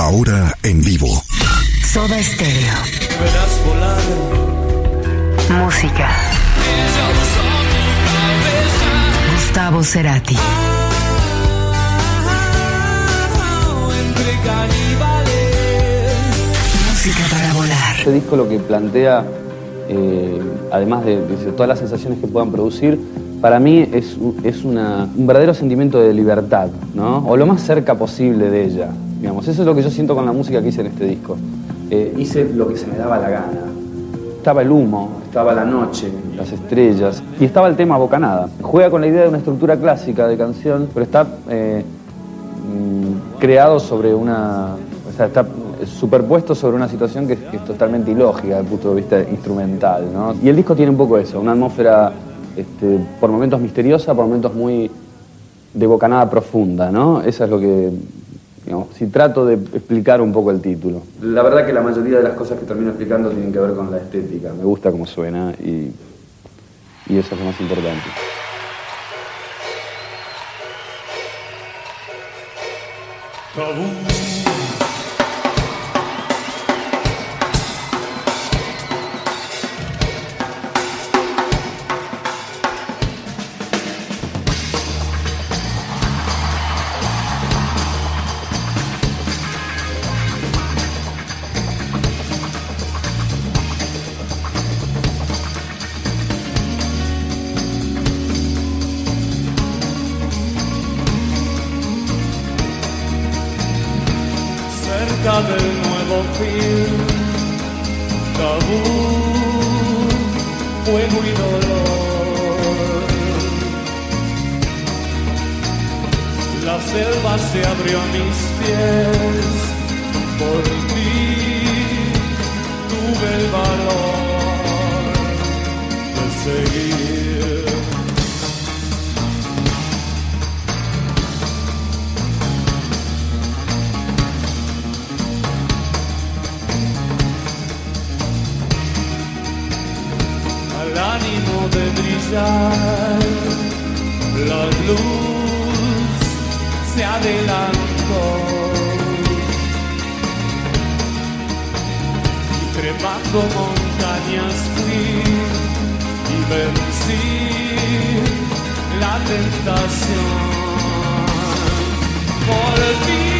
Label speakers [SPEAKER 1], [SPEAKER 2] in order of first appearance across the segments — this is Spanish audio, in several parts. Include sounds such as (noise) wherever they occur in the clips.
[SPEAKER 1] Ahora en vivo.
[SPEAKER 2] Soda Stereo. Música. Gustavo Cerati. Música para volar.
[SPEAKER 3] Este disco lo que plantea, eh, además de, de todas las sensaciones que puedan producir, para mí es, un- es una- un verdadero sentimiento de libertad, ¿no? O lo más cerca posible de ella, Eso es lo que yo siento con la música que hice en este disco. Eh, hice lo que se me daba la gana. Estaba el humo, estaba la noche, las estrellas y estaba el tema Bocanada. Juega con la idea de una estructura clásica de canción, pero está eh, mm, creado sobre una. O sea, está superpuesto sobre una situación que, es- totalmente ilógica desde el punto de vista instrumental. Y el disco tiene un poco eso, una atmósfera este, por momentos misteriosa, por momentos muy de bocanada profunda, ¿no? Eso es lo que. Digamos, si trato de explicar un poco el título. La verdad que la mayoría de las cosas que termino explicando tienen que ver con la estética. Me gusta cómo suena y, y eso es lo más importante.
[SPEAKER 4] Brillar, la luz se adelantó. Y trepando montañas fui y vencí la tentación. Por ti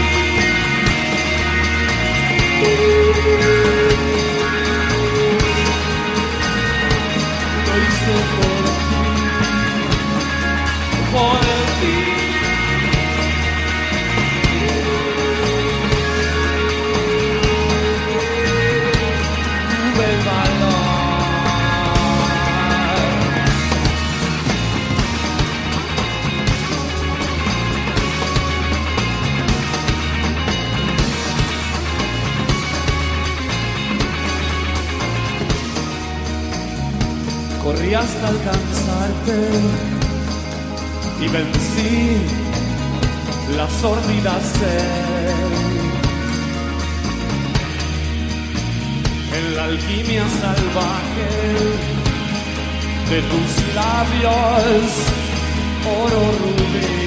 [SPEAKER 4] Corrí hasta alcanzarte y vencí la sordida sed. En la alquimia salvaje de tus labios, oro rubí.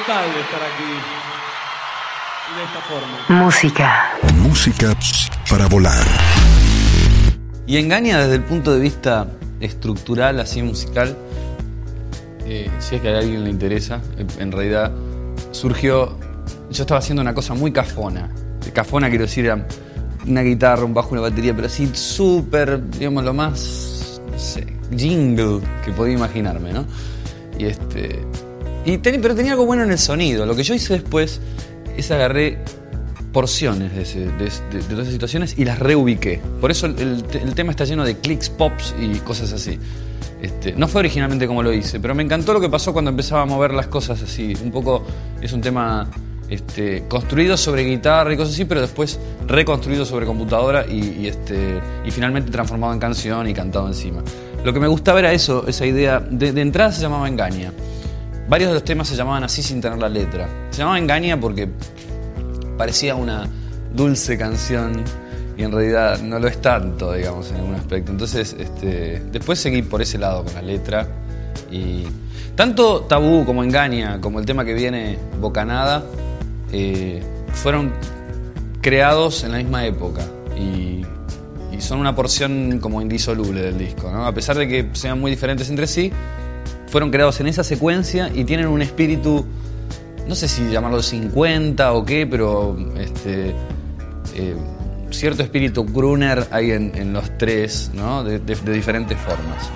[SPEAKER 4] Total de estar aquí y de esta forma.
[SPEAKER 2] Música.
[SPEAKER 1] Música para volar.
[SPEAKER 3] Y engaña desde el punto de vista estructural, así musical, eh, si es que a alguien le interesa, en realidad surgió, yo estaba haciendo una cosa muy cafona. Cafona quiero decir, era una guitarra, un bajo, una batería, pero así súper, digamos, lo más, no sé, jingle que podía imaginarme, ¿no? Y este... Y ten- pero tenía algo bueno en el sonido. Lo que yo hice después es agarré porciones de, todas esas situaciones y las reubiqué. Por eso el, el te- el tema está lleno de clics, pops y cosas así. Este, no fue originalmente como lo hice, pero me encantó lo que pasó cuando empezaba a mover las cosas así. Un poco es un tema este, construido sobre guitarra y cosas así, pero después reconstruido sobre computadora este, y finalmente transformado en canción y cantado encima. Lo que me gustaba era eso, esa idea. De, de entrada se llamaba Engaña. Varios de los temas se llamaban así sin tener la letra. Se llamaba Engaña porque parecía una dulce canción y en realidad no lo es tanto, digamos, en algún aspecto. Entonces, este, después seguí por ese lado con la letra y tanto Tabú como Engaña, como el tema que viene Bocanada, eh, fueron creados en la misma época y, son una porción como indisoluble del disco. A pesar de que sean muy diferentes entre sí, fueron creados en esa secuencia y tienen un espíritu no sé si llamarlo 50 o qué, pero este, eh, cierto espíritu Gruner hay en, los tres, ¿no? De diferentes formas.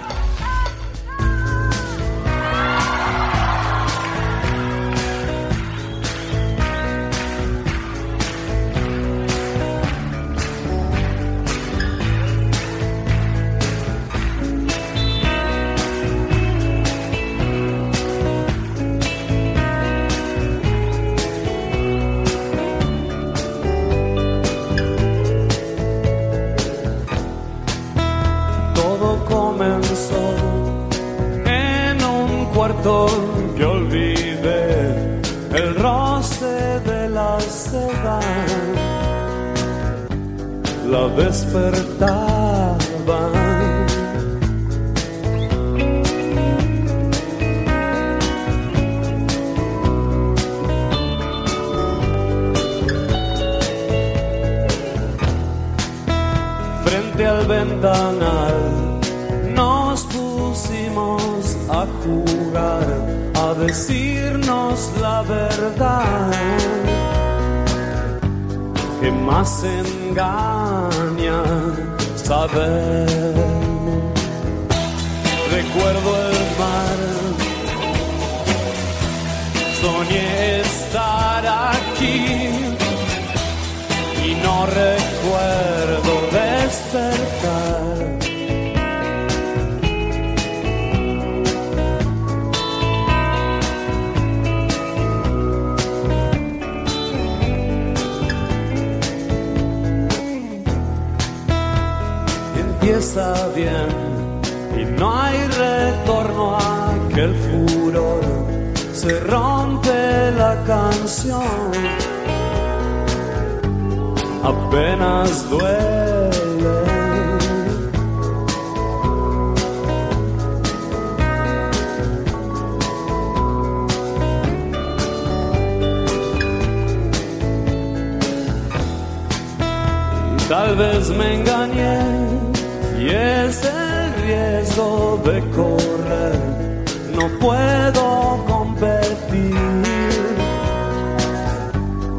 [SPEAKER 4] De correr. No puedo competir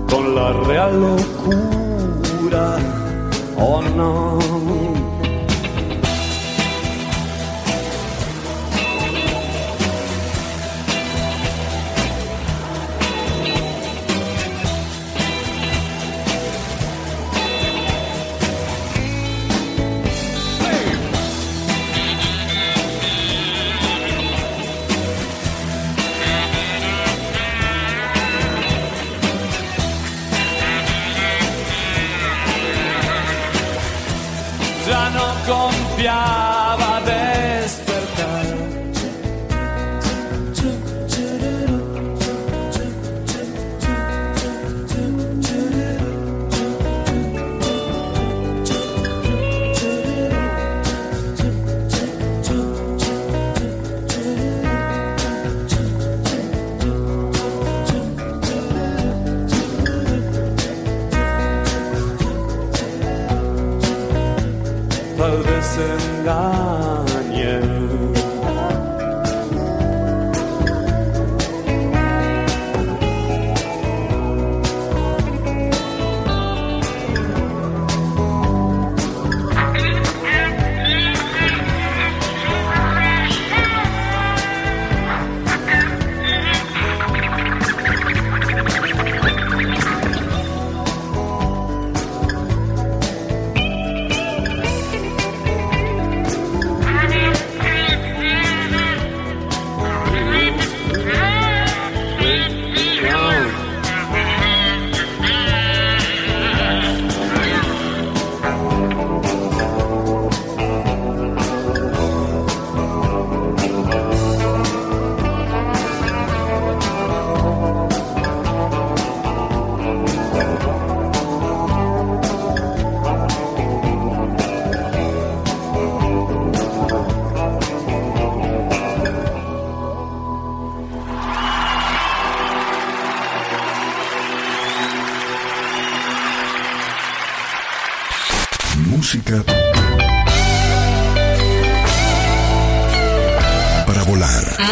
[SPEAKER 4] con la real locura. Oh no.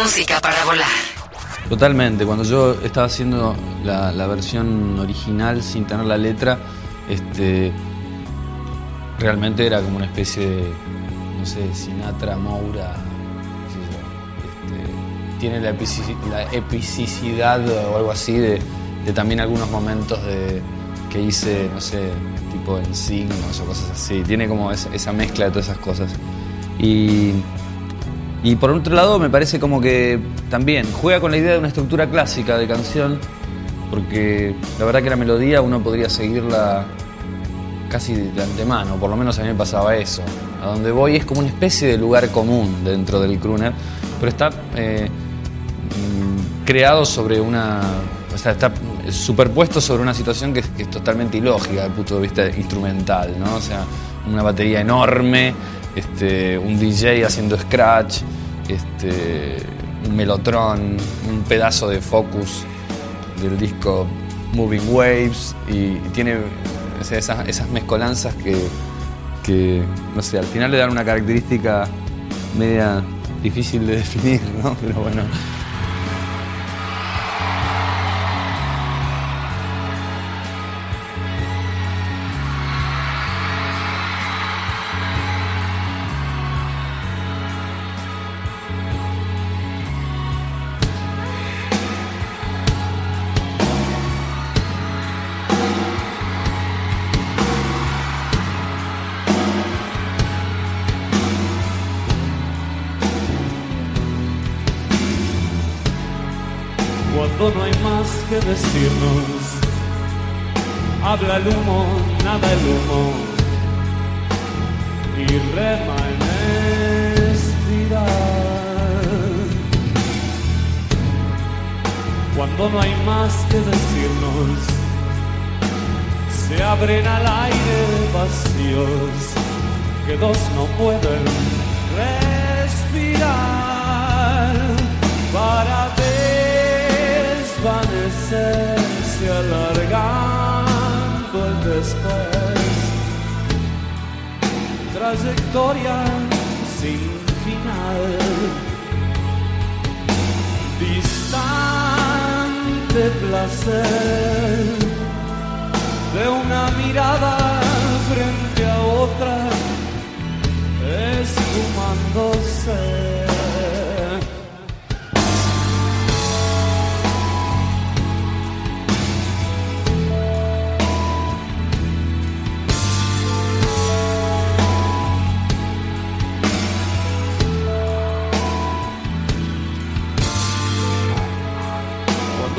[SPEAKER 1] Música para volar.
[SPEAKER 3] Totalmente, cuando yo estaba haciendo la, versión original sin tener la letra, este, realmente era como una especie de, no sé, Sinatra, Moura, este, tiene la, epici- la epicidad o algo así de, de también algunos momentos de, que hice, no sé, tipo en signos o cosas así, tiene como esa, esa mezcla de todas esas cosas. Y y por otro lado, me parece como que también juega con la idea de una estructura clásica de canción, porque la verdad que la melodía uno podría seguirla casi de antemano, por lo menos a mí me pasaba eso. A donde voy es como una especie de lugar común dentro del crooner, pero está eh, mm, creado sobre una. O sea, está superpuesto sobre una situación que, es- totalmente ilógica desde el punto de vista instrumental, ¿no? O sea, una batería enorme, este, un DJ haciendo scratch, este, un melotron, un pedazo de focus del disco Moving Waves y, tiene esas, esas mezcolanzas que, que, no sé, al final le dan una característica media difícil de (laughs) definir, ¿no? Pero bueno.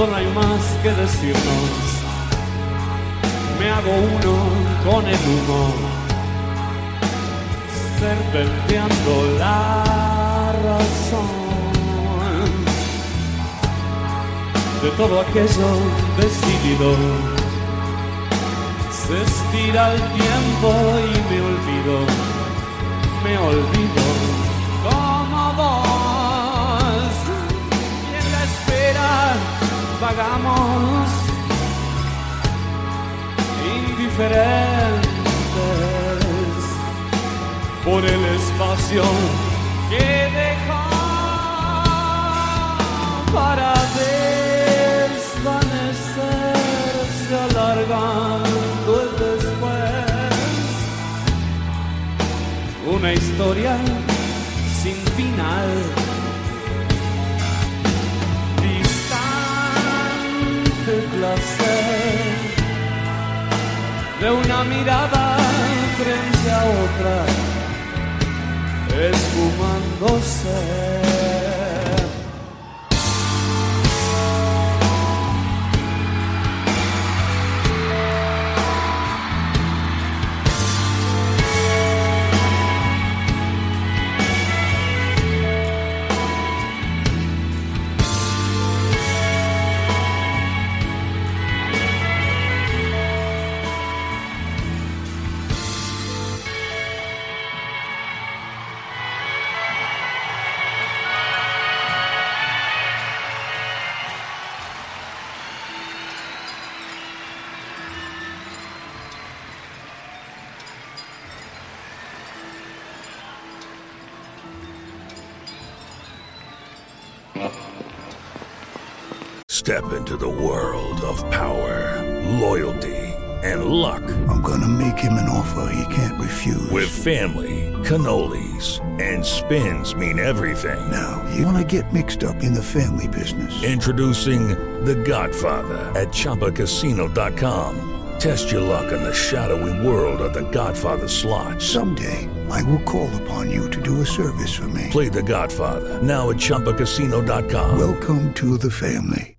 [SPEAKER 4] No hay más que decirnos, me hago uno con el humo, serpenteando la razón de todo aquello decidido. Se estira el tiempo y me olvido, me olvido como vos. Y en la espera vagamos indiferentes por el espacio que deja para desvanecerse alargando el después. Una historia sin final. De una mirada frente a otra, esfumándose.
[SPEAKER 1] Family, cannolis, and spins mean everything.
[SPEAKER 5] now, you wanna get mixed up in the family business.
[SPEAKER 1] Introducing The Godfather at ChumbaCasino.com. Test your luck in the shadowy world of The Godfather slot.
[SPEAKER 5] Someday, I will call upon you to do a service for me.
[SPEAKER 1] Play The Godfather now at ChumbaCasino.com.
[SPEAKER 5] Welcome to the family.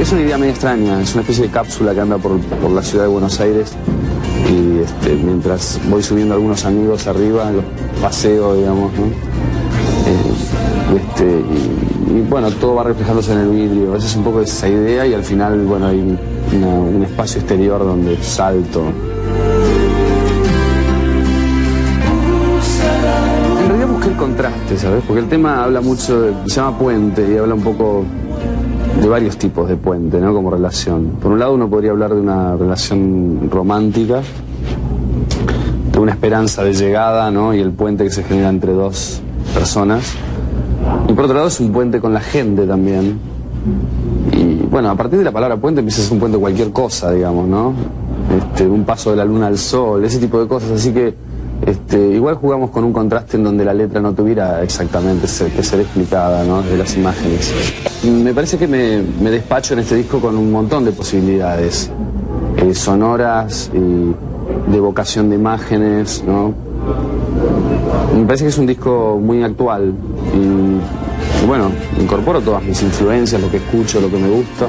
[SPEAKER 3] Es una idea medio extraña, es una especie de cápsula que anda por, por la ciudad de Buenos Aires y este, mientras voy subiendo algunos amigos arriba, los paseo, digamos, ¿no? Eh, este, y, bueno, todo va reflejándose en el vidrio, esa es un poco esa idea y al final, bueno, hay un, espacio exterior donde salto. En realidad busqué el contraste, ¿sabes? Porque el tema habla mucho, se llama puente y habla un poco de varios tipos de puente, ¿no? Como relación. Por un lado uno podría hablar de una relación romántica, de una esperanza de llegada, ¿no? Y el puente que se genera entre dos personas. Y por otro lado es un puente con la gente también. Y bueno, a partir de la palabra puente empieza a ser un puente cualquier cosa, digamos, ¿no? Este, un paso de la luna al sol, ese tipo de cosas. Así que este, igual jugamos con un contraste en donde la letra no tuviera exactamente que ser explicada, ¿no? De las imágenes. Me parece que me, me despacho en este disco con un montón de posibilidades eh, sonoras y de evocación de imágenes. Me parece que es un disco muy actual y bueno, incorporo todas mis influencias, lo que escucho, lo que me gusta,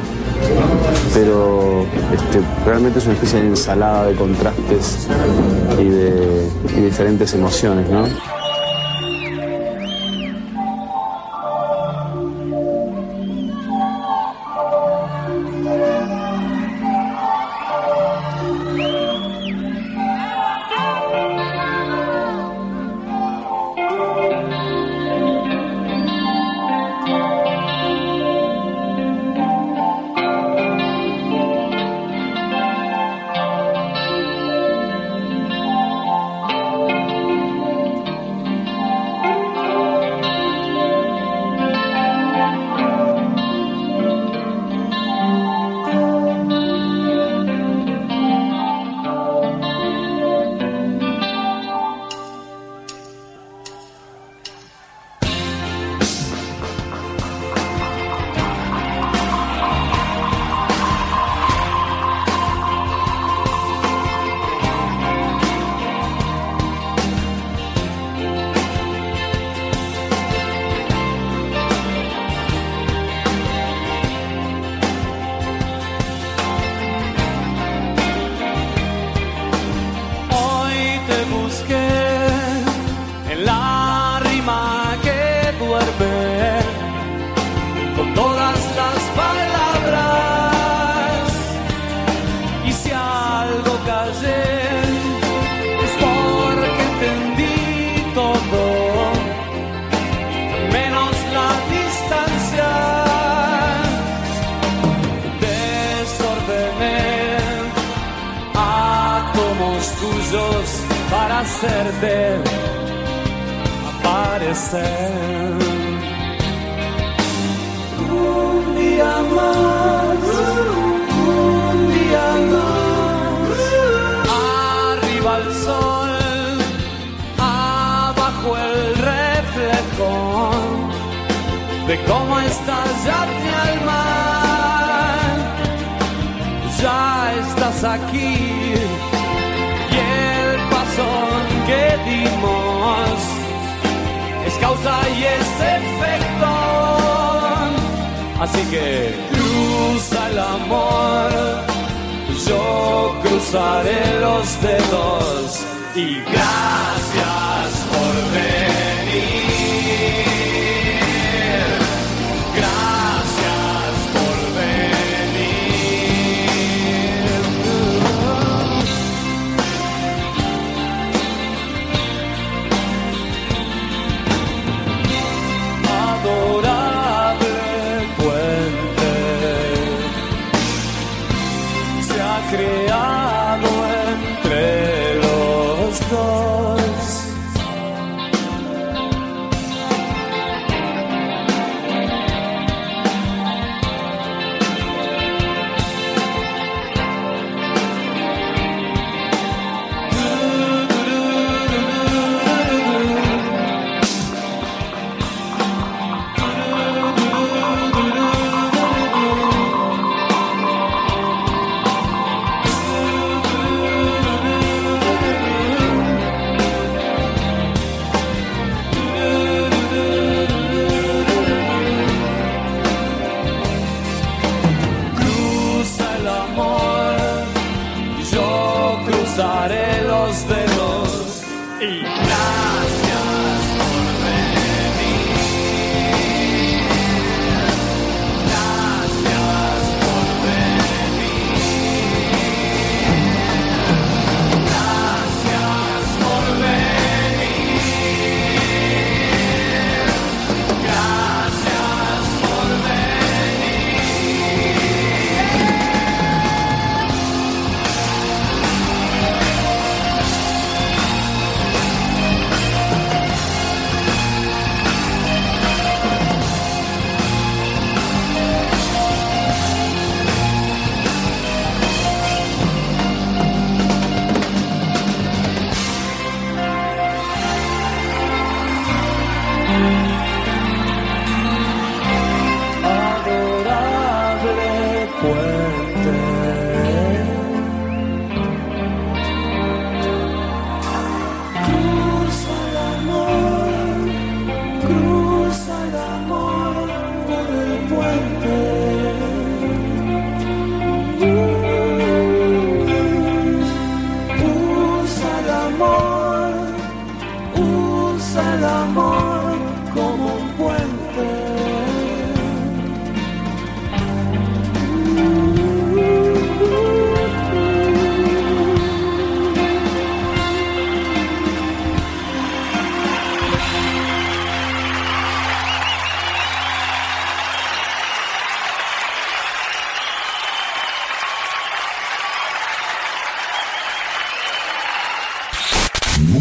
[SPEAKER 3] pero este, realmente es una especie de ensalada de contrastes y de diferentes emociones, ¿no?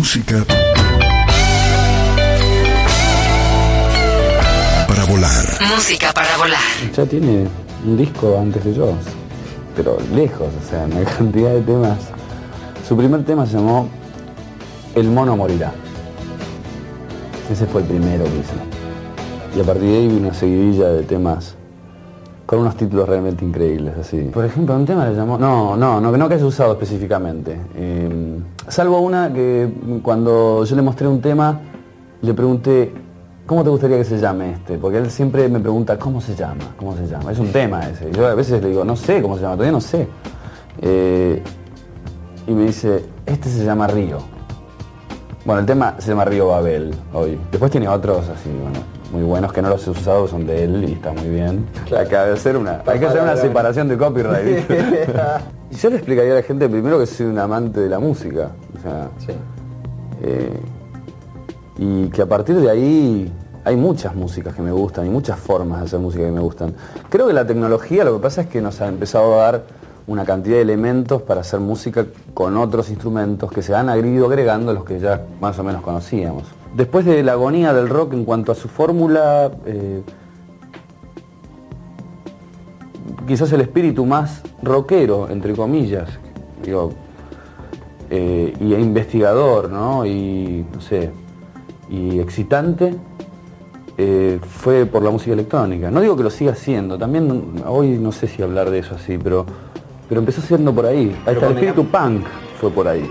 [SPEAKER 5] Música para volar.
[SPEAKER 2] Música para volar.
[SPEAKER 3] Ya tiene un disco antes de yo, pero lejos, o sea, una (laughs) cantidad de temas. Su primer tema se llamó El mono morirá. Ese fue el primero que hice. Y a partir de ahí vi una seguidilla de temas con unos títulos realmente increíbles, así. Por ejemplo, un tema le llamó... No, no, no, que no que haya usado específicamente. Eh, salvo una que cuando yo le mostré un tema, le pregunté, ¿cómo te gustaría que se llame este? Porque él siempre me pregunta, ¿cómo se llama? ¿Cómo se llama? Es un tema ese. Yo a veces le digo, no sé cómo se llama, todavía no sé. Eh, y me dice, este se llama Río. Bueno, el tema se llama Río Babel hoy. Después tiene otros así, bueno, muy buenos que no los he usado, son de él y está muy bien. Hay que hacer una, hay que hacer una separación de copyright. (laughs) (laughs) y yo le explicaría a la gente primero que soy un amante de la música. O sea, eh, y que a partir de ahí hay muchas músicas que me gustan y muchas formas de hacer música que me gustan. Creo que la tecnología lo que pasa es que nos ha empezado a dar una cantidad de elementos para hacer música con otros instrumentos que se han ido agregando los que ya más o menos conocíamos. Después de la agonía del rock en cuanto a su fórmula, eh, quizás el espíritu más rockero, entre comillas, digo, eh, y investigador, ¿no? Y, no sé, y excitante, eh, fue por la música electrónica. No digo que lo siga haciendo, también hoy no sé si hablar de eso así, pero, pero empezó siendo por ahí. Hasta el espíritu punk fue por ahí.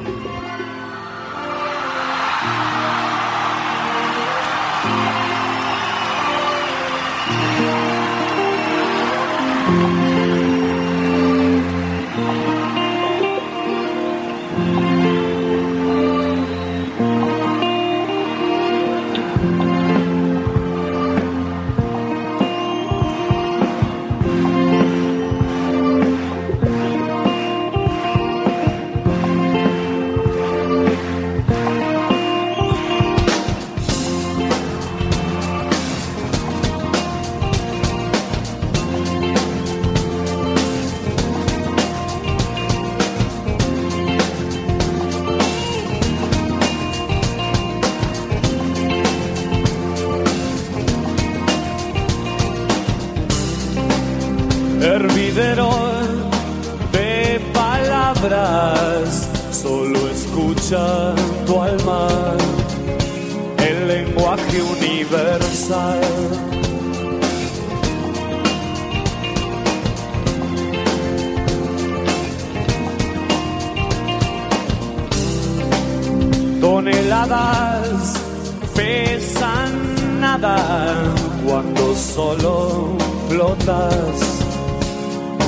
[SPEAKER 4] Solo flotas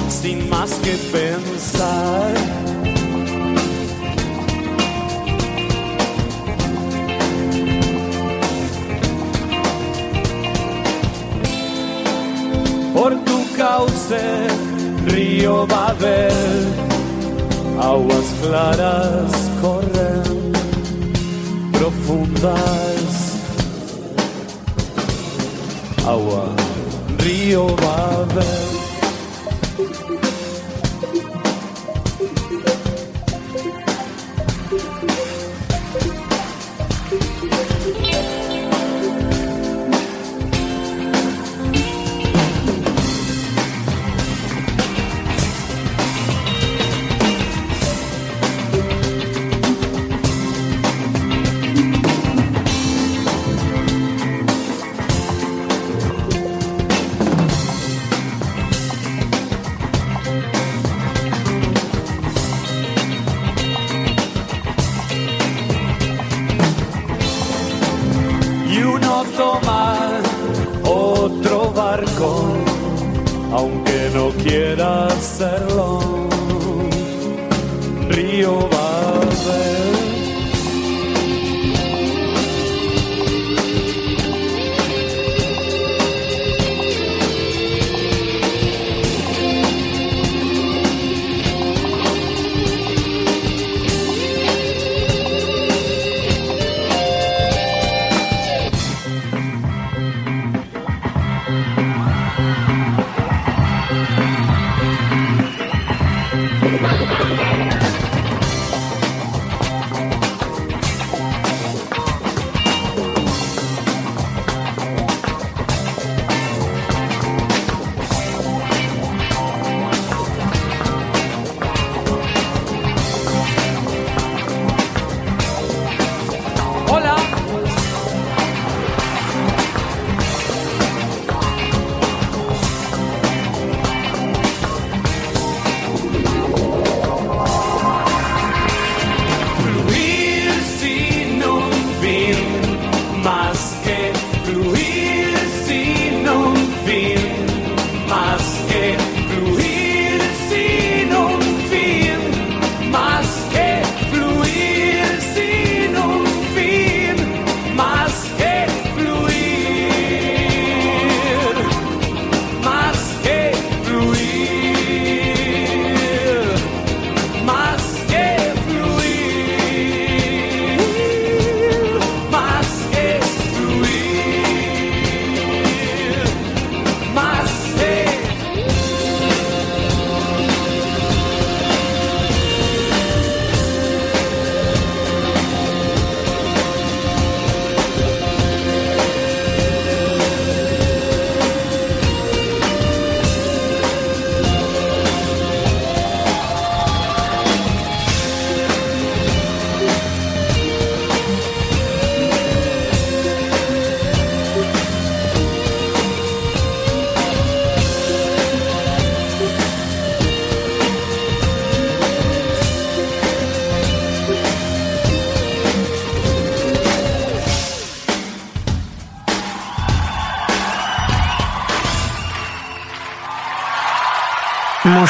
[SPEAKER 4] sin más que pensar. Por tu cauce, río Babel, aguas claras corren profundas. Agua, río Babel. y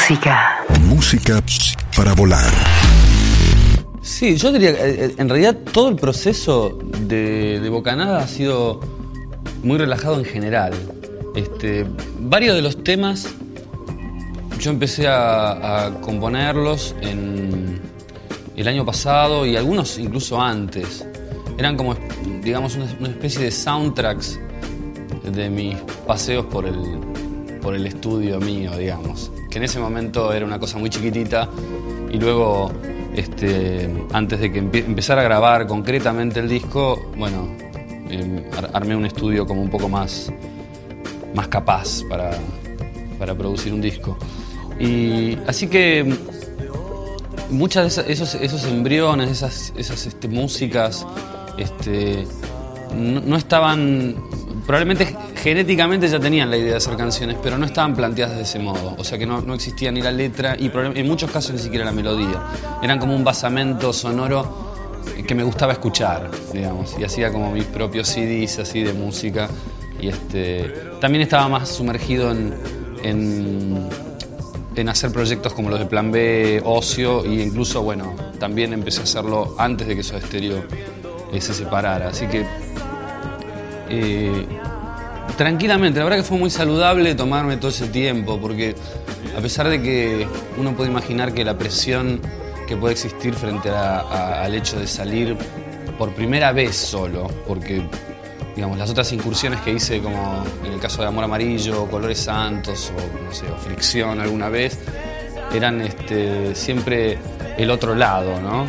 [SPEAKER 2] Música.
[SPEAKER 5] Música para volar.
[SPEAKER 3] Sí, yo diría que eh, en realidad todo el proceso de, de Bocanada ha sido muy relajado en general. Este, varios de los temas yo empecé a, a componerlos en el año pasado y algunos incluso antes. Eran como, digamos, una, una especie de soundtracks de mis paseos por el, por el estudio mío, digamos. Que en ese momento era una cosa muy chiquitita y luego, este, antes de que empie- empezara a grabar concretamente el disco, bueno, em, ar- armé un estudio como un poco más, más capaz para, para producir un disco. Y así que muchas de esas- esos, esos embriones, esas, esas este, músicas, este, no, no estaban, probablemente genéticamente ya tenían la idea de hacer canciones, pero no estaban planteadas de ese modo. O sea que no, no existía ni la letra y en muchos casos ni siquiera la melodía. Eran como un basamento sonoro que me gustaba escuchar, digamos, y hacía como mis propios CDs así de música. Y este, también estaba más sumergido en, en en hacer proyectos como los de Plan B, Ocio, e incluso, bueno, también empecé a hacerlo antes de que Soda Stereo eh, se separara. Así que, eh, tranquilamente, la verdad que fue muy saludable tomarme todo ese tiempo, porque a pesar de que uno puede imaginar que la presión que puede existir frente al hecho de salir por primera vez solo, porque digamos, las otras incursiones que hice, como en el caso de Amor Amarillo, Colores Santos o, no sé, Fricción alguna vez, eran este, siempre el otro lado, ¿no?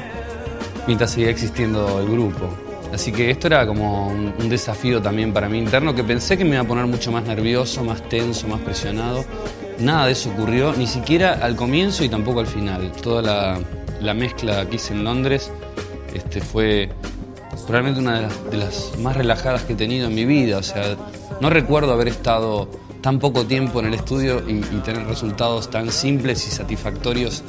[SPEAKER 3] Mientras seguía existiendo el grupo. Así que esto era como un, desafío también para mí interno, que pensé que me iba a poner mucho más nervioso, más tenso, más presionado. Nada de eso ocurrió, ni siquiera al comienzo y tampoco al final. Toda la, la mezcla que hice en Londres este, fue probablemente una de las, más relajadas que he tenido en mi vida. O sea, no recuerdo haber estado tan poco tiempo en el estudio y, tener resultados tan simples y satisfactorios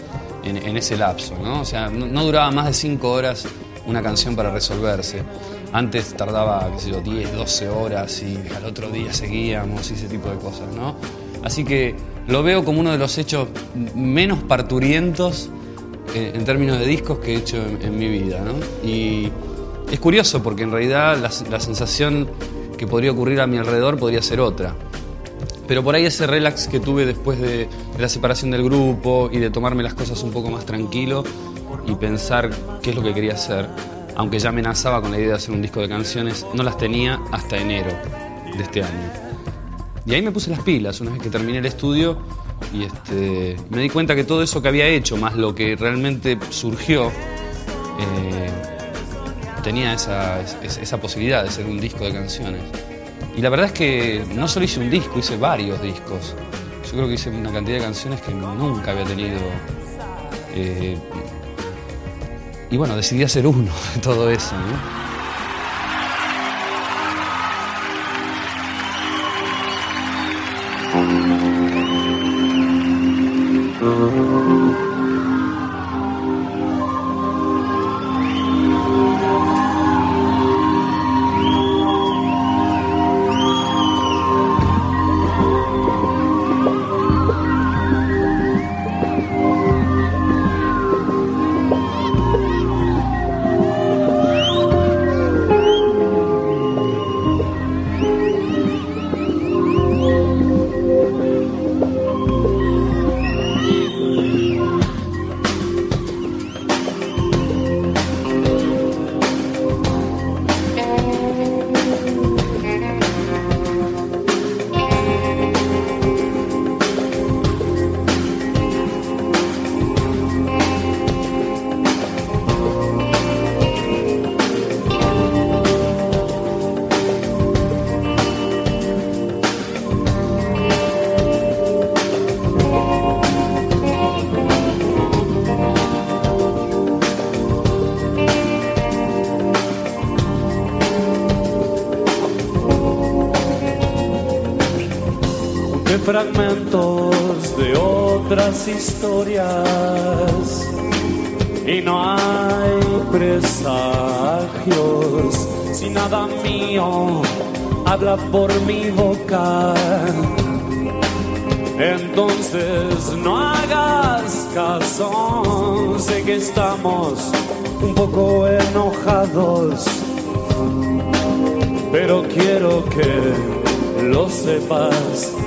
[SPEAKER 3] en, ese lapso. O sea, no duraba más de cinco horas una canción para resolverse. Antes tardaba, qué sé yo, 10, 12 horas y al otro día seguíamos y ese tipo de cosas, ¿no? Así que lo veo como uno de los hechos menos parturientos eh, en términos de discos que he hecho en, mi vida. Y es curioso porque en realidad la, sensación que podría ocurrir a mi alrededor podría ser otra. Pero por ahí ese relax que tuve después de, de la separación del grupo y de tomarme las cosas un poco más tranquilo y pensar qué es lo que quería hacer, aunque ya amenazaba con la idea de hacer un disco de canciones, no las tenía hasta enero de este año. Y ahí me puse las pilas una vez que terminé el estudio y este, me di cuenta que todo eso que había hecho, más lo que realmente surgió, eh, tenía esa, es- esa posibilidad de ser un disco de canciones. Y la verdad es que no solo hice un disco, hice varios discos. Yo creo que hice una cantidad de canciones que nunca había tenido. eh, y bueno, decidí hacer uno de todo eso.
[SPEAKER 4] Fragmentos de otras historias. Y no hay presagios. Si nada mío habla por mi boca Entonces no hagas caso, sé que estamos un poco enojados, pero quiero que lo sepas.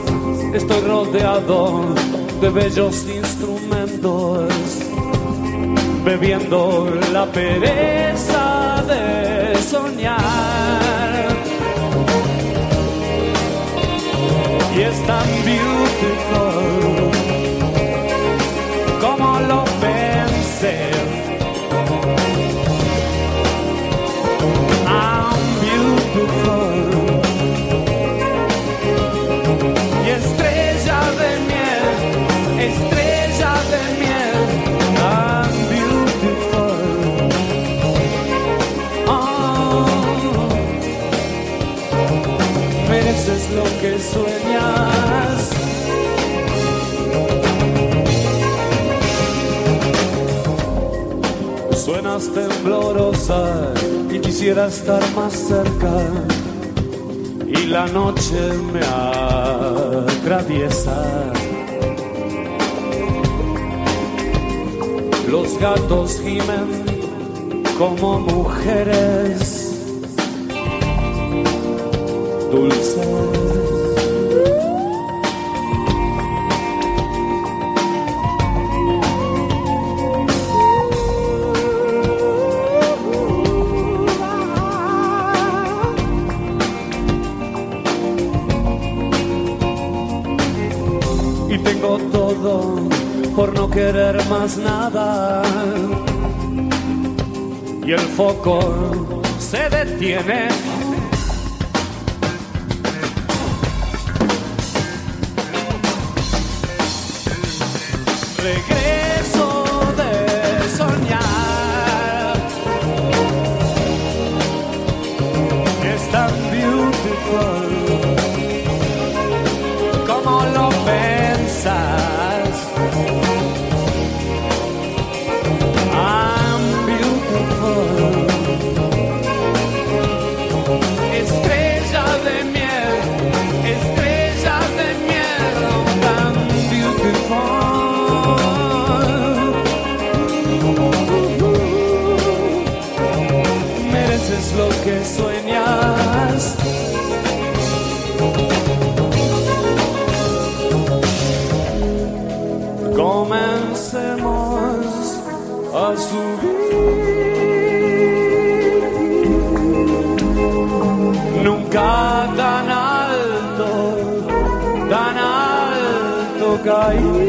[SPEAKER 4] Estoy rodeado de bellos instrumentos, bebiendo la pereza de soñar. Y es tan beautiful Suenas temblorosa y quisiera estar más cerca. Y la noche me atraviesa. Los gatos gimen como mujeres dulces. Por no querer más nada. Y el foco se detiene. light.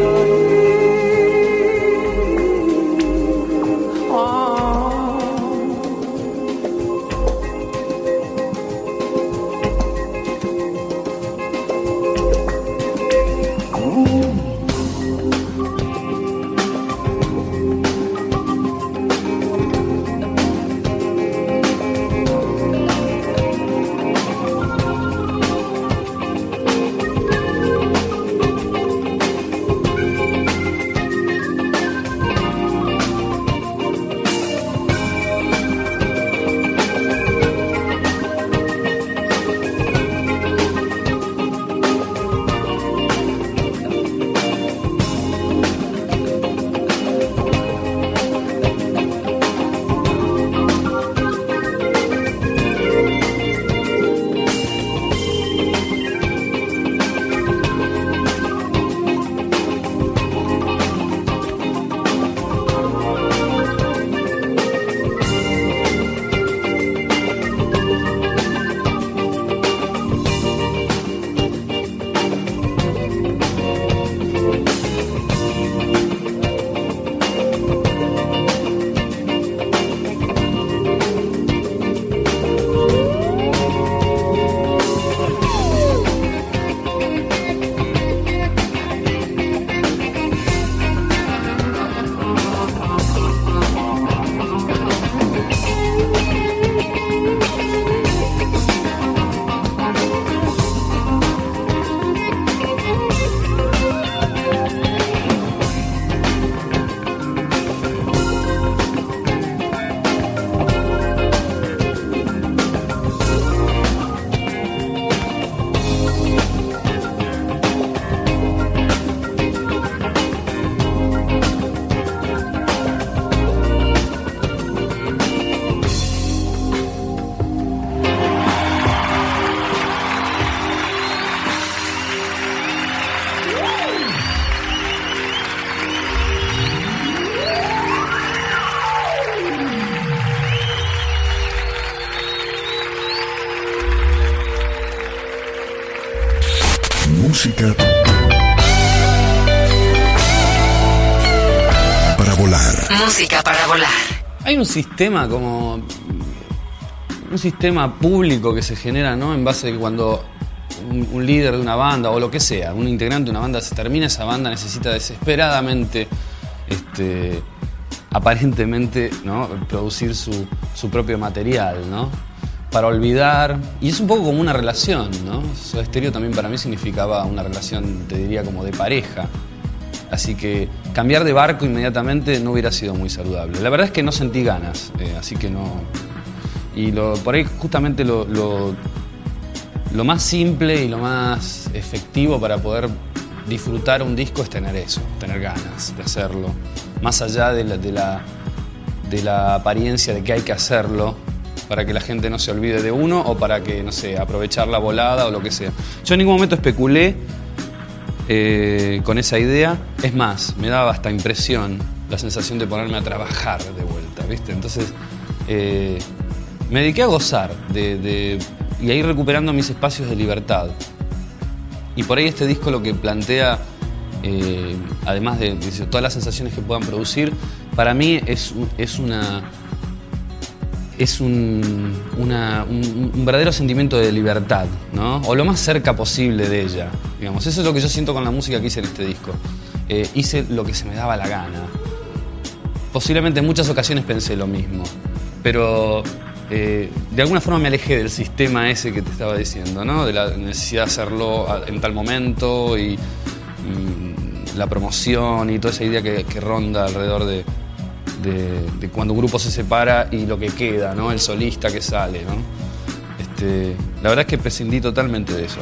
[SPEAKER 5] Música para volar.
[SPEAKER 3] Hay un sistema como. Un sistema público que se genera, ¿no? En base a que cuando un, líder de una banda o lo que sea, un integrante de una banda se termina esa banda, necesita desesperadamente, este, aparentemente, ¿no? Producir su, su propio material, ¿no? Para olvidar. Y es un poco como una relación, ¿no? Soda Estéreo también para mí significaba una relación, te diría, como de pareja. Así que cambiar de barco inmediatamente no hubiera sido muy saludable. La verdad es que no sentí ganas, eh, así que no. Y lo, por ahí justamente lo, lo, más simple y lo más efectivo para poder disfrutar un disco es tener eso, tener ganas de hacerlo. Más allá de la, de la, de la apariencia de que hay que hacerlo para que la gente no se olvide de uno o para que, no sé, aprovechar la volada o lo que sea. Yo en ningún momento especulé eh, con esa idea. Es más, me daba hasta impresión la sensación de ponerme a trabajar de vuelta, ¿viste? Entonces, eh, me dediqué a gozar de, y a ir recuperando mis espacios de libertad. Y por ahí este disco lo que plantea, eh, además de, de todas las sensaciones que puedan producir, para mí es, un- es una es un, una- un- un verdadero sentimiento de libertad, ¿no? O lo más cerca posible de ella, digamos. Eso es lo que yo siento con la música que hice en este disco. Eh, hice lo que se me daba la gana. Posiblemente en muchas ocasiones pensé lo mismo, pero eh, de alguna forma me alejé del sistema ese que te estaba diciendo, ¿no? De la necesidad de hacerlo en tal momento y, y la promoción y toda esa idea que, que ronda alrededor de, de- de cuando un grupo se separa y lo que queda, ¿no? El solista que sale, ¿no? Este, la verdad es que prescindí totalmente de eso.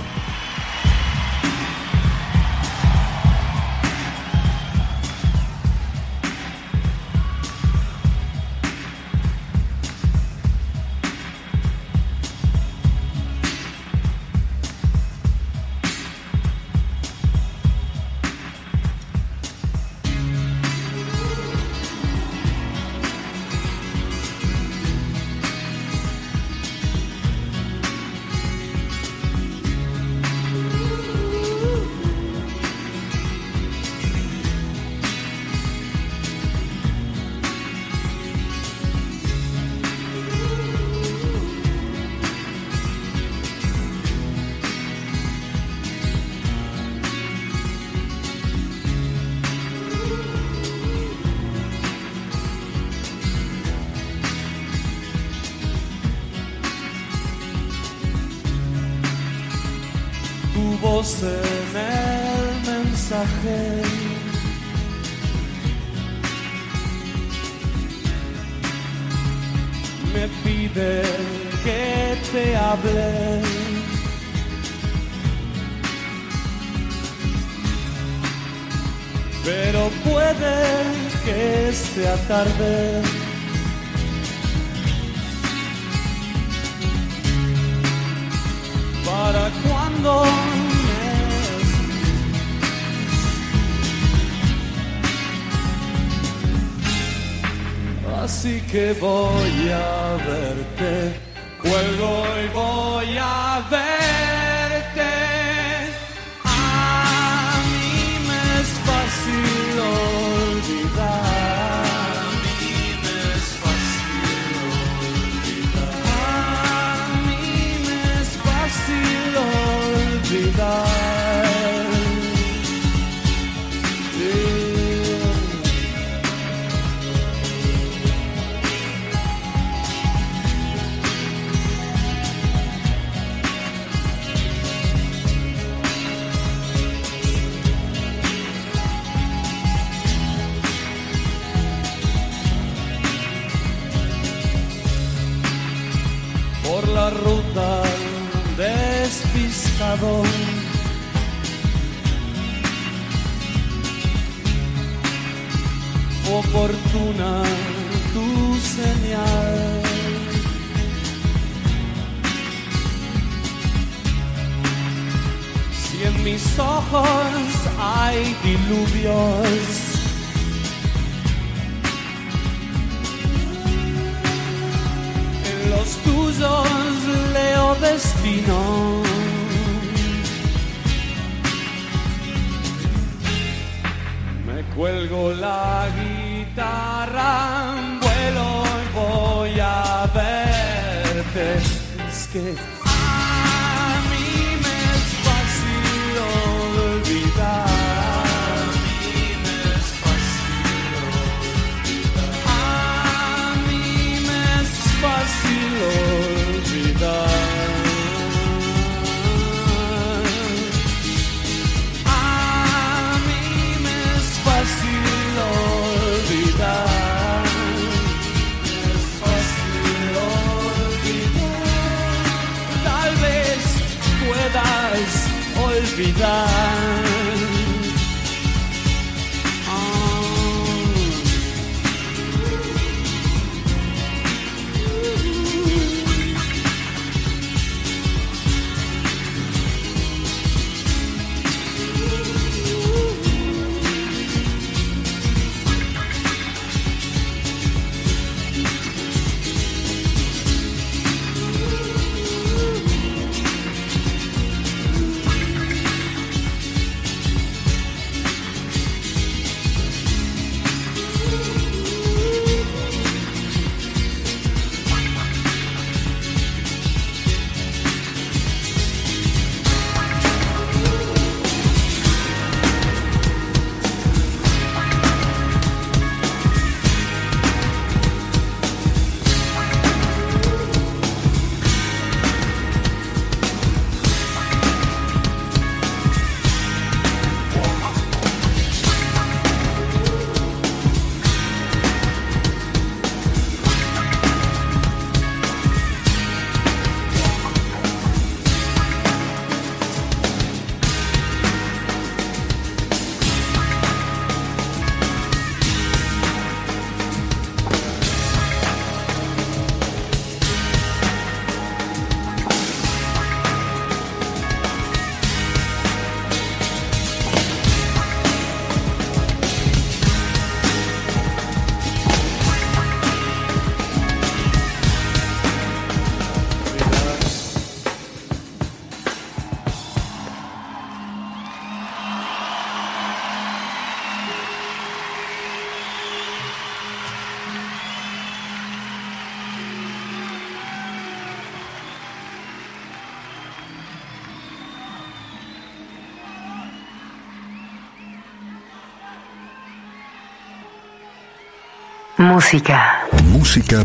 [SPEAKER 2] Música.
[SPEAKER 5] Música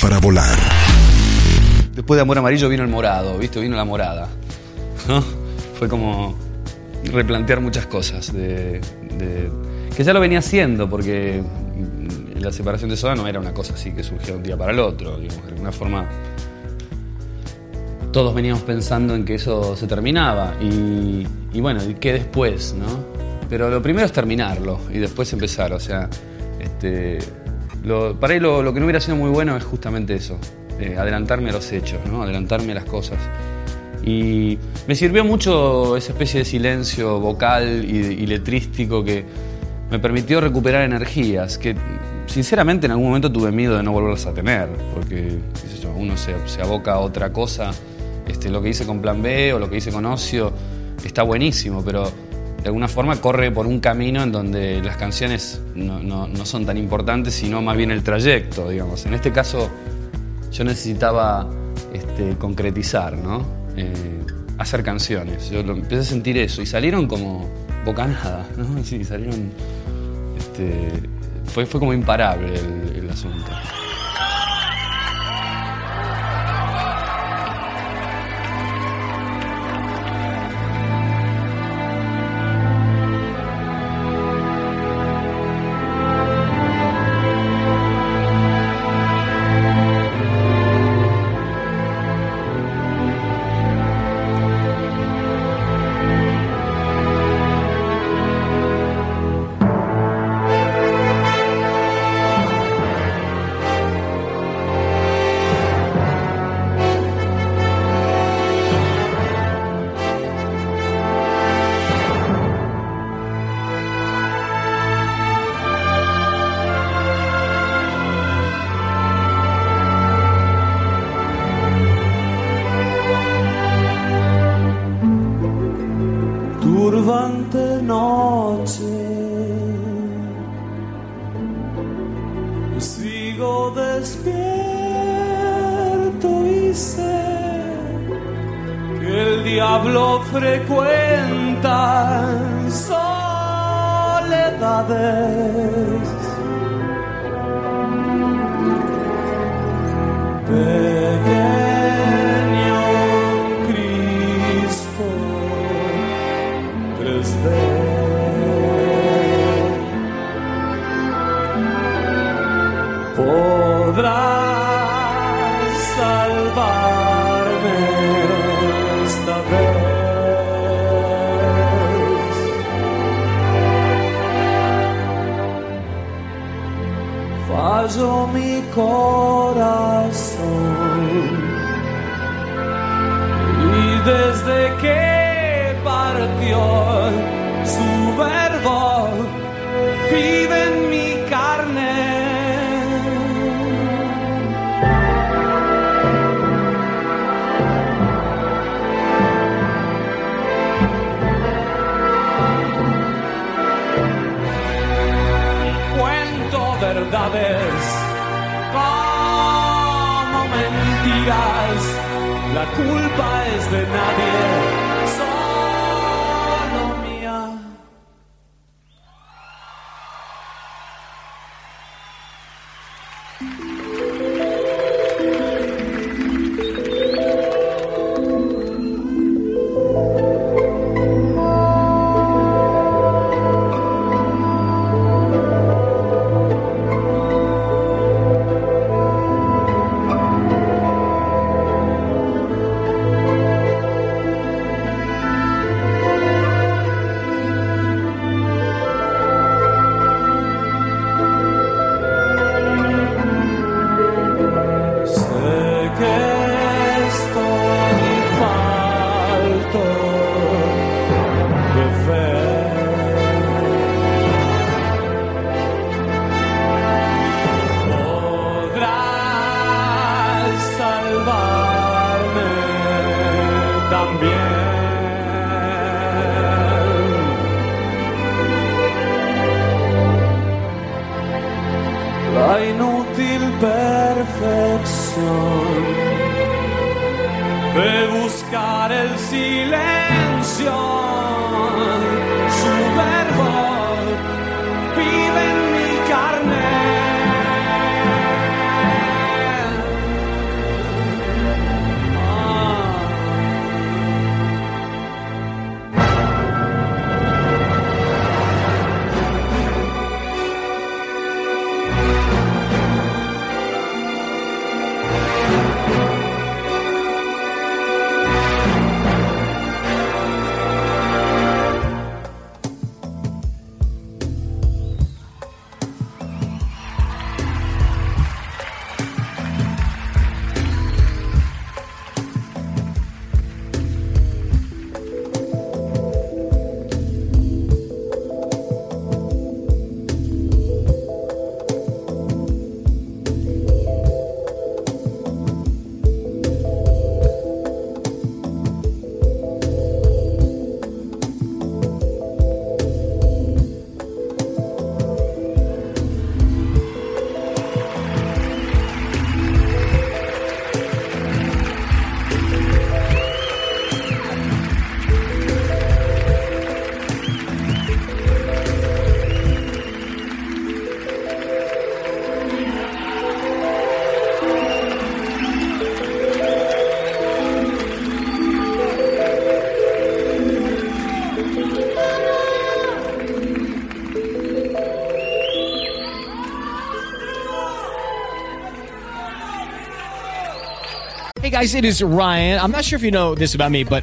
[SPEAKER 5] para volar.
[SPEAKER 3] Después de Amor Amarillo vino el morado, ¿viste? Vino la morada. ¿no? Fue como replantear muchas cosas. De, de- que ya lo venía haciendo, porque la separación de Soda no era una cosa así que surgió de un día para el otro. Digamos, de alguna forma, todos veníamos pensando en que eso se terminaba. Y, y bueno, ¿y qué después, no? Pero lo primero es terminarlo y después empezar. O sea, este, para ahí lo, que no hubiera sido muy bueno es justamente eso, eh, adelantarme a los hechos, ¿no? adelantarme a las cosas. Y me sirvió mucho esa especie de silencio vocal y, letrístico que me permitió recuperar energías, que sinceramente en algún momento tuve miedo de no volverlas a tener, porque uno se, se aboca a otra cosa, este, lo que hice con Plan B o lo que hice con Ocio está buenísimo, pero de alguna forma corre por un camino en donde las canciones no, no- no son tan importantes, sino más bien el trayecto, digamos. En este caso yo necesitaba este, concretizar, ¿no? Eh, hacer canciones. Yo empecé a sentir eso y salieron como bocanada, (laughs) ¿no? Sí, salieron. Este, fue, fue como imparable el asunto.
[SPEAKER 6] Guys, it is Ryan. I'm not sure if you know this about me, but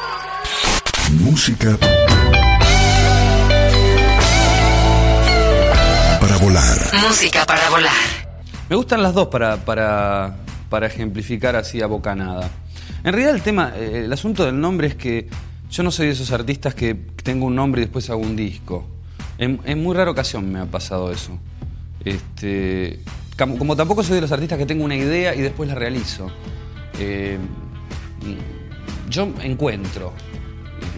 [SPEAKER 5] Música para volar.
[SPEAKER 2] Música para volar.
[SPEAKER 3] Me gustan las dos para, para, para ejemplificar así a bocanada. En realidad el tema, eh, el asunto del nombre es que yo no soy de esos artistas que tengo un nombre y después hago un disco. En, en muy rara ocasión me ha pasado eso. Este, como, como tampoco soy de los artistas que tengo una idea y después la realizo. Eh, yo encuentro,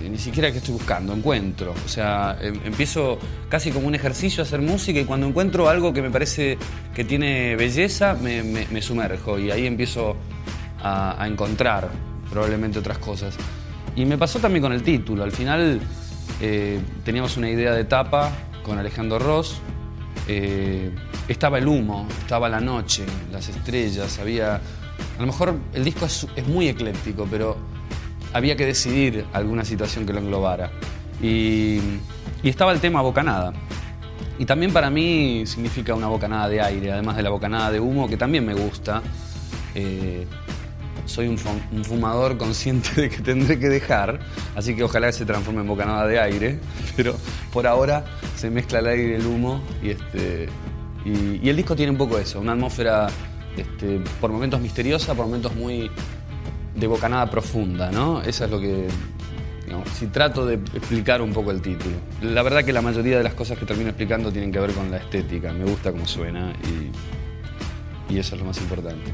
[SPEAKER 3] ni siquiera que estoy buscando, encuentro. O sea, em- empiezo casi como un ejercicio a hacer música y cuando encuentro algo que me parece que tiene belleza, me, me- me sumerjo y ahí empiezo a, a encontrar probablemente otras cosas. Y me pasó también con el título. Al final eh, teníamos una idea de tapa con Alejandro Ross. Eh, estaba el humo, estaba la noche, las estrellas, había... A lo mejor el disco es, es muy ecléctico, pero había que decidir alguna situación que lo englobara. Y, estaba el tema bocanada. Y también para mí significa una bocanada de aire, además de la bocanada de humo, que también me gusta. Eh, soy un, fum- un fumador consciente de que tendré que dejar, así que ojalá se transforme en bocanada de aire, (laughs) pero por ahora se mezcla el aire y el humo y, este, y el disco tiene un poco eso, una atmósfera este, por momentos misteriosa, por momentos muy de bocanada profunda, ¿no? Eso es lo que, si trato de explicar un poco el título. La verdad que la mayoría de las cosas que termino explicando tienen que ver con la estética, me gusta cómo suena y, y eso es lo más importante.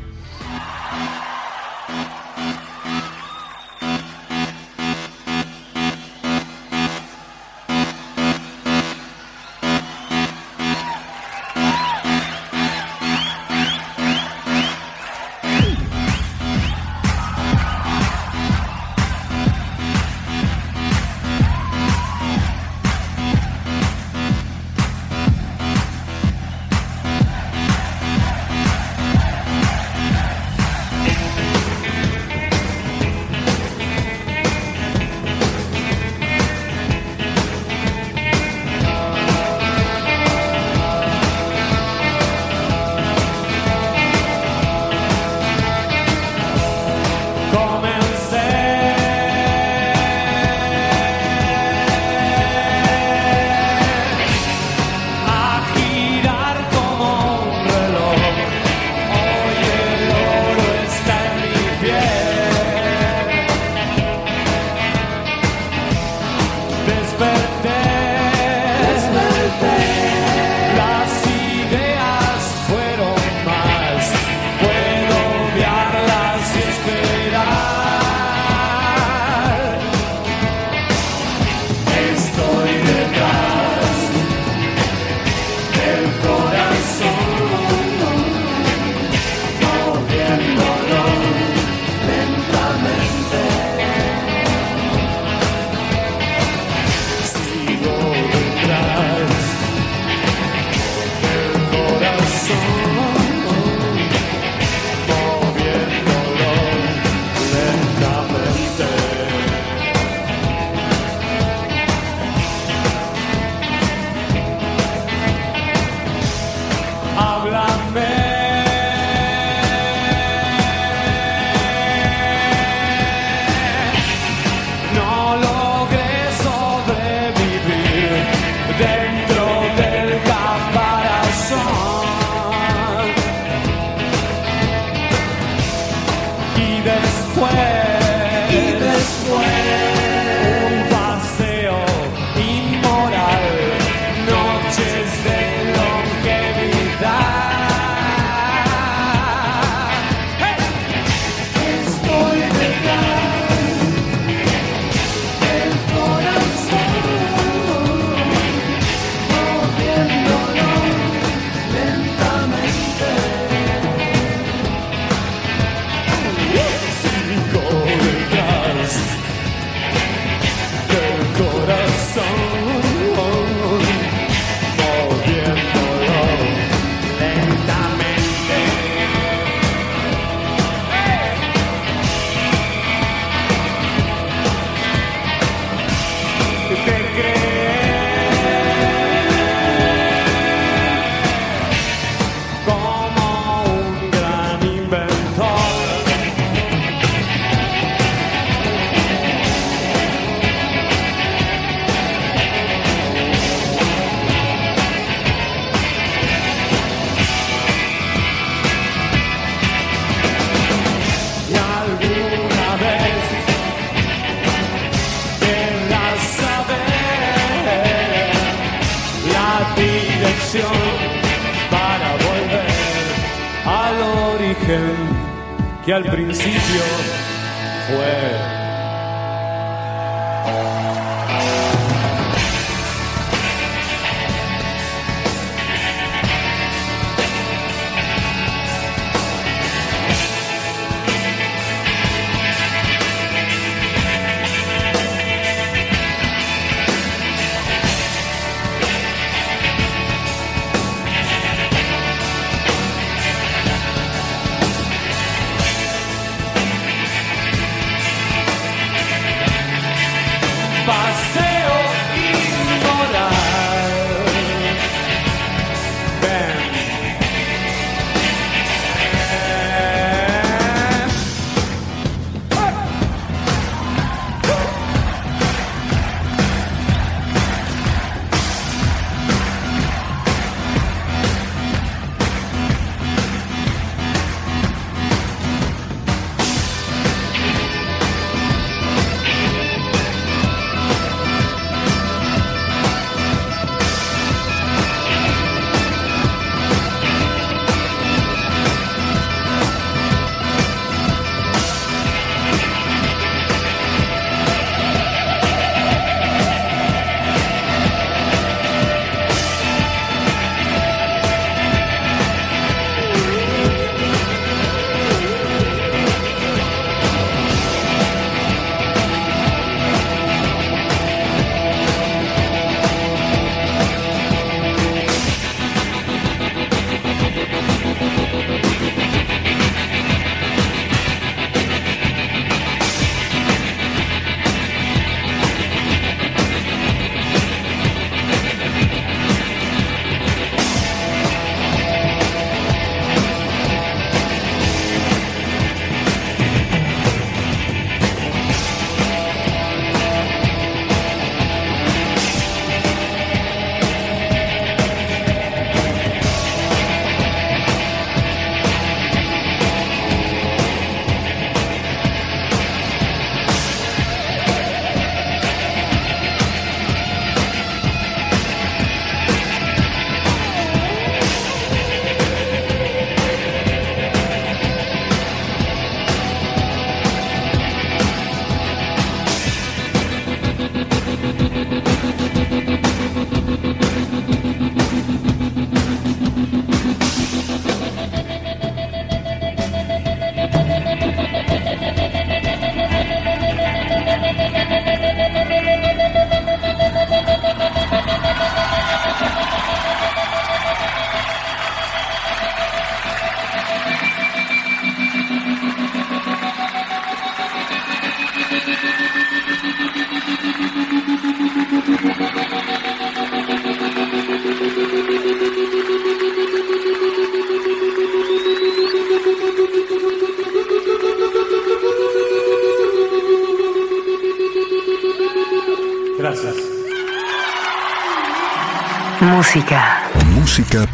[SPEAKER 2] Música.
[SPEAKER 5] Música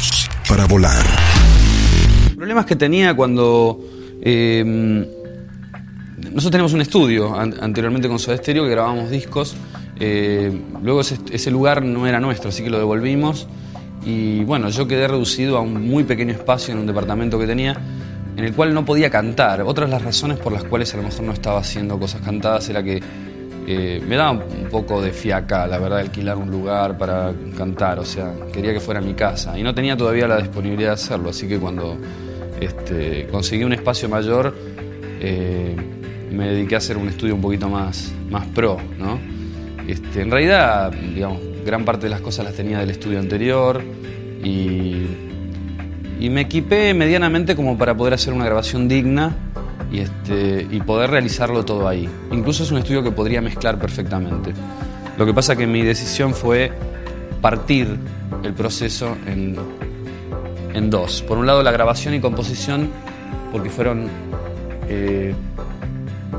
[SPEAKER 5] para volar.
[SPEAKER 3] Problemas que tenía cuando. eh, nosotros tenemos un estudio an- anteriormente con Soda Stereo que grabábamos discos. eh, luego ese, ese lugar no era nuestro, así que lo devolvimos. Y bueno, yo quedé reducido a un muy pequeño espacio en un departamento que tenía en el cual no podía cantar. Otras de las razones por las cuales a lo mejor no estaba haciendo cosas cantadas era que eh, me daba un poco de fiaca, la verdad, alquilar un lugar para cantar. O sea, quería que fuera mi casa. Y no tenía todavía la disponibilidad de hacerlo. Así que cuando este, conseguí un espacio mayor, eh, me dediqué a hacer un estudio un poquito más, más pro, ¿no? Este, en realidad, digamos, gran parte de las cosas las tenía del estudio anterior y, y me equipé medianamente como para poder hacer una grabación digna y, este, y poder realizarlo todo ahí. Incluso es un estudio que podría mezclar perfectamente. Lo que pasa que mi decisión fue partir el proceso en, en dos. Por un lado la grabación y composición, porque fueron eh,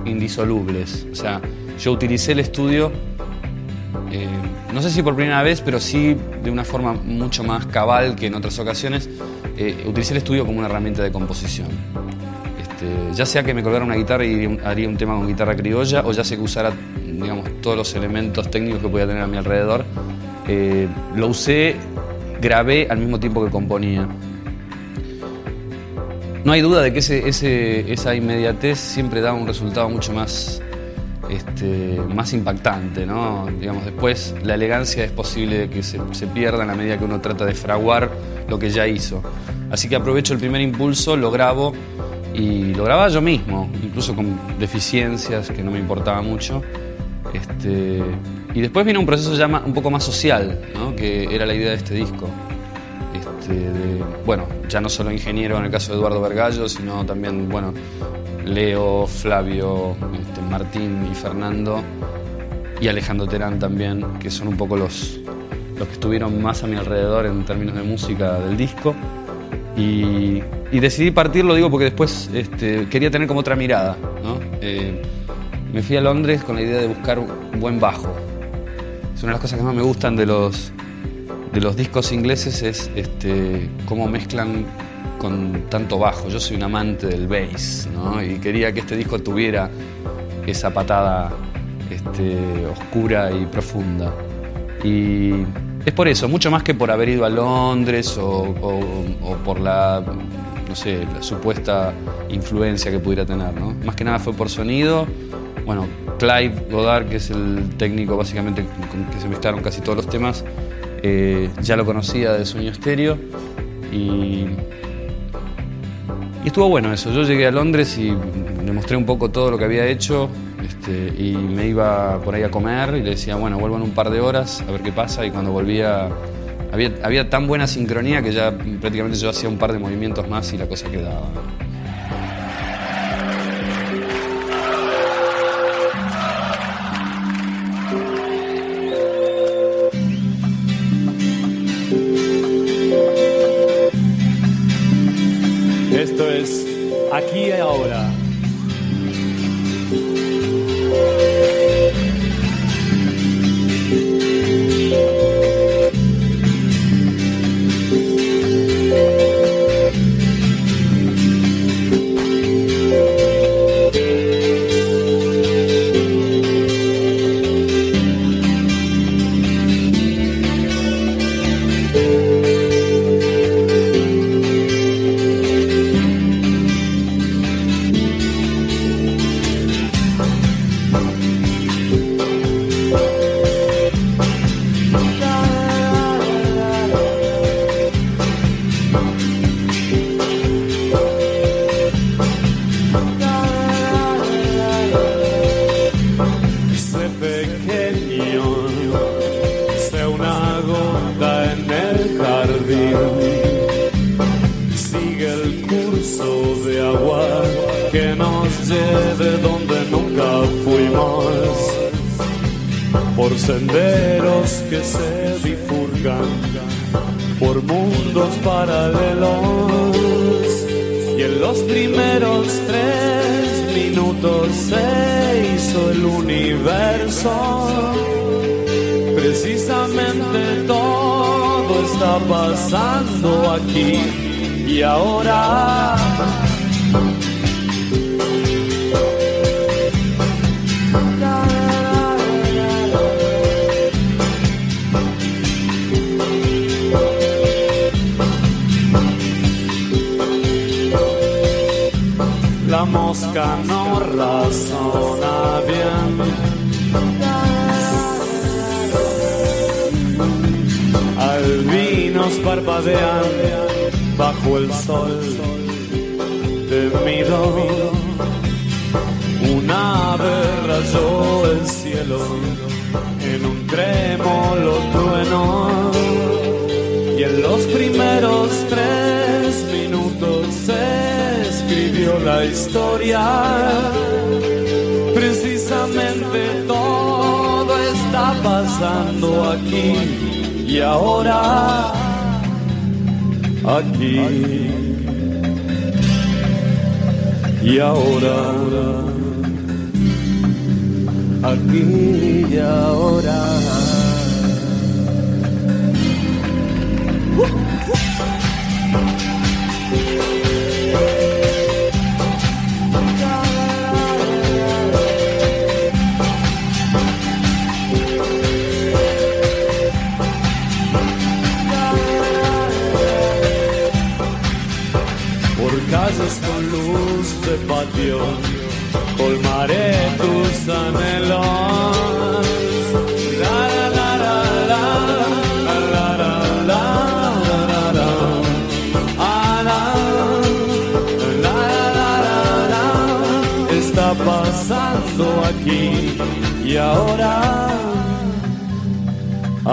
[SPEAKER 3] indisolubles. O sea, yo utilicé el estudio, eh, no sé si por primera vez, pero sí de una forma mucho más cabal que en otras ocasiones, eh, utilicé el estudio como una herramienta de composición. Este, ya sea que me colgara una guitarra y haría un- tema con guitarra criolla, o ya sea que usara digamos, todos los elementos técnicos que podía tener a mi alrededor, eh, lo usé, grabé al mismo tiempo que componía. no hay duda de que ese- esa inmediatez siempre da un resultado mucho más, este, más impactante, ¿no? Digamos, después la elegancia es posible que se, se pierda en la medida que uno trata de fraguar lo que ya hizo. Así que aprovecho el primer impulso, lo grabo y lo grababa yo mismo, incluso con deficiencias que no me importaba mucho. Este, y después vino un proceso ya un poco más social, que era la idea de este disco. Este, bueno, ya no solo ingeniero en el caso de Eduardo Vergallo, sino también, bueno, Leo, Flavio, este, Martín y Fernando, y Alejandro Terán también, que son un poco los, los que estuvieron más a mi alrededor en términos de música del disco. Y, decidí partirlo, digo, porque después este, quería tener como otra mirada. ¿no? Eh, me fui a Londres con la idea de buscar un buen bajo. Es una de las cosas que más me gustan de los, de los discos ingleses, es este, cómo mezclan con tanto bajo. Yo soy un amante del bass, ¿no? y quería que este disco tuviera esa patada este, oscura y profunda. Y es por eso, mucho más que por haber ido a Londres o, por la, supuesta influencia que pudiera tener, ¿no? Más que nada fue por sonido. Bueno, Clive Godard, que es el técnico básicamente con que se mezclaron casi todos los temas, eh, ya lo conocía de Sueño Estéreo y, y estuvo bueno eso. Yo llegué a Londres y le mostré un poco todo lo que había hecho este, y me iba por ahí a comer y le decía, bueno, vuelvo en un par de horas a ver qué pasa y cuando volvía había, había tan buena sincronía que ya prácticamente yo hacía un par de movimientos más y la cosa quedaba.
[SPEAKER 4] Esto es aquí y ahora.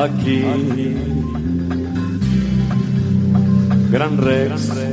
[SPEAKER 4] Aquí. Gran Rex.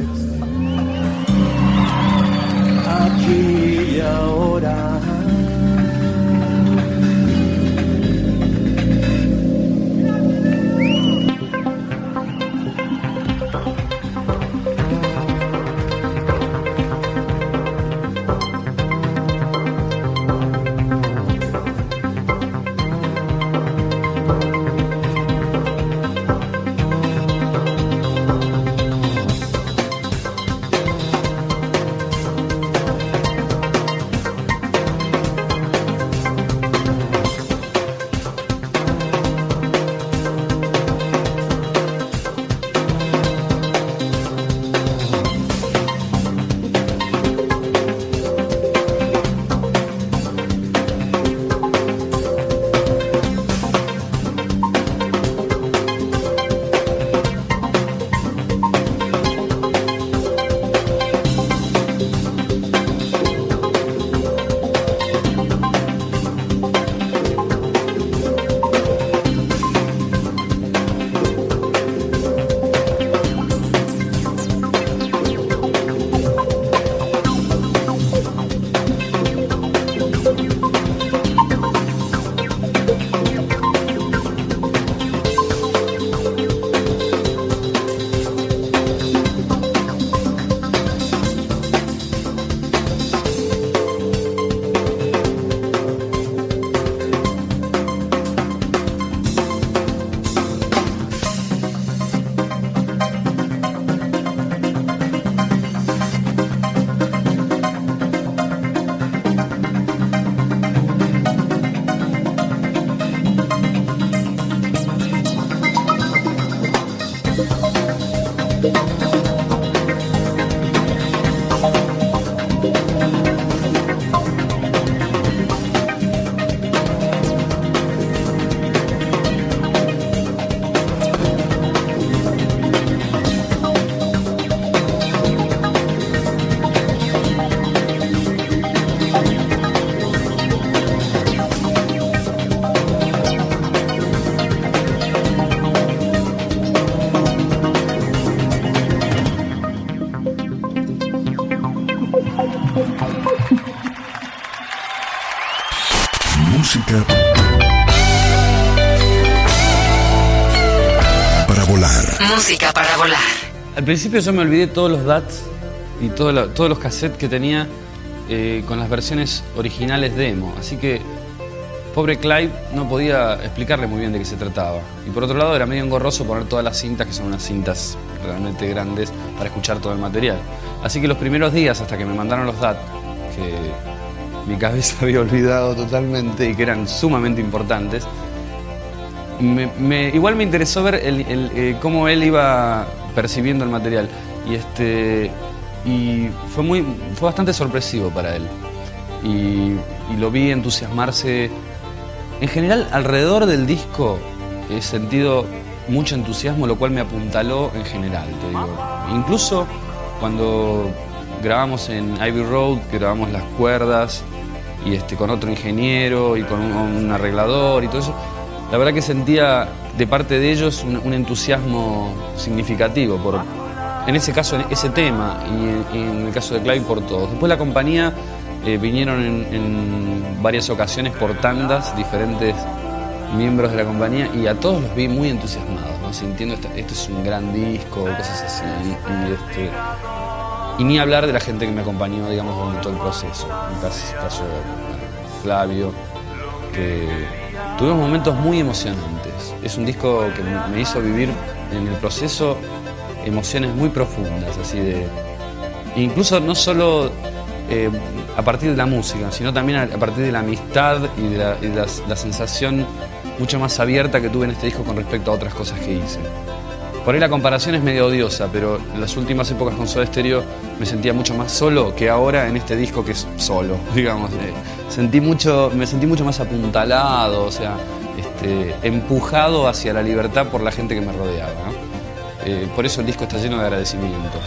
[SPEAKER 5] Música para volar.
[SPEAKER 3] Al principio yo me olvidé todos los DATs y todos los cassettes que tenía eh, con las versiones originales demo. Así que, pobre Clive no podía explicarle muy bien de qué se trataba. Y por otro lado, era medio engorroso poner todas las cintas, que son unas cintas realmente grandes, para escuchar todo el material. Así que los primeros días, hasta que me mandaron los DAT, que mi cabeza (laughs) había olvidado totalmente y que eran sumamente importantes, me- me- igual me interesó ver el- eh, cómo él iba percibiendo el material. Y este fue muy bastante sorpresivo para él. Y, lo vi entusiasmarse. En general alrededor del disco he sentido mucho entusiasmo lo cual me apuntaló en general te digo. Incluso cuando grabamos en Ivy Road que grabamos las cuerdas y este, con otro ingeniero y con un arreglador y todo eso, la verdad que sentía de parte de ellos un, entusiasmo significativo por, en ese caso, en ese tema y en, el caso de Clive por todos. Después la compañía eh, vinieron en, varias ocasiones por tandas diferentes miembros de la compañía y a todos los vi muy entusiasmados, ¿no? sintiendo esta- esto es un gran disco, cosas así. Y, este, ni hablar de la gente que me acompañó, digamos, durante todo el proceso. En el caso, caso de Flavio, que tuvimos momentos muy emocionantes. Es un disco que me hizo vivir en el proceso emociones muy profundas, así de. Incluso no solo eh, a partir de la música, sino también a, partir de la amistad y de, la, y la- la sensación mucho más abierta que tuve en este disco con respecto a otras cosas que hice.
[SPEAKER 4] Por ahí la comparación es medio odiosa, pero en las últimas épocas con Soda Stereo me sentía mucho más solo que ahora en este disco que es solo, (laughs) digamos. Eh, sentí mucho, me sentí mucho más apuntalado, o sea, este, empujado hacia la libertad por la gente que me rodeaba. Eh, por eso el disco está lleno de agradecimientos.